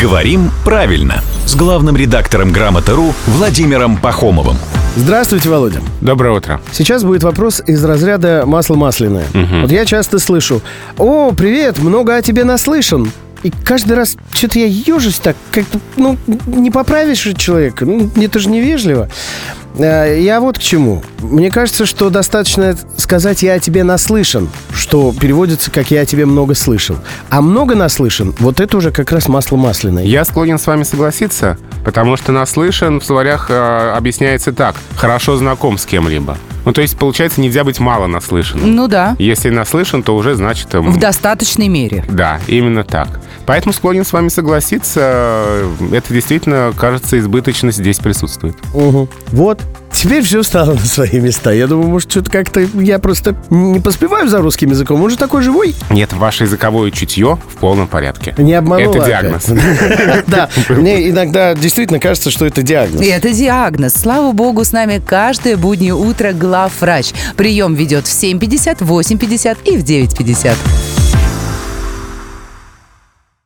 «Говорим правильно» с главным редактором «Грамоты.ру» Владимиром Пахомовым. Здравствуйте, Володя. Доброе утро. Сейчас будет вопрос из разряда масло масляное. Вот я часто слышу, о, привет, много о тебе наслышан. И каждый раз что-то я ежусь так, как ну, не поправишь человека, ну, это же невежливо. Э, Я вот к чему. Мне кажется, что достаточно сказать «я о тебе наслышан», что переводится как «я о тебе много слышал». А много наслышан, вот это уже как раз масло масляное. Я склонен с вами согласиться, потому что наслышан в словарях э, объясняется так. Хорошо знаком с кем-либо. Ну, то есть, получается, нельзя быть мало наслышанным. Ну да, Если наслышан, то уже значит... эм, в достаточной мере. Да, именно так. Поэтому склонен с вами согласиться. Это действительно, кажется, избыточность здесь присутствует. Мгм. Вот. Теперь все стало на свои места. Я думаю, может, что-то как-то я просто не поспеваю за русским языком. Он же такой живой. Нет, ваше языковое чутье в полном порядке. Не обманула Это диагноз. Да, мне иногда действительно кажется, что это диагноз. Это диагноз. Слава богу, с нами каждое буднее утро главврач. Прием ведет в 7.50, 8.50 и в 9.50.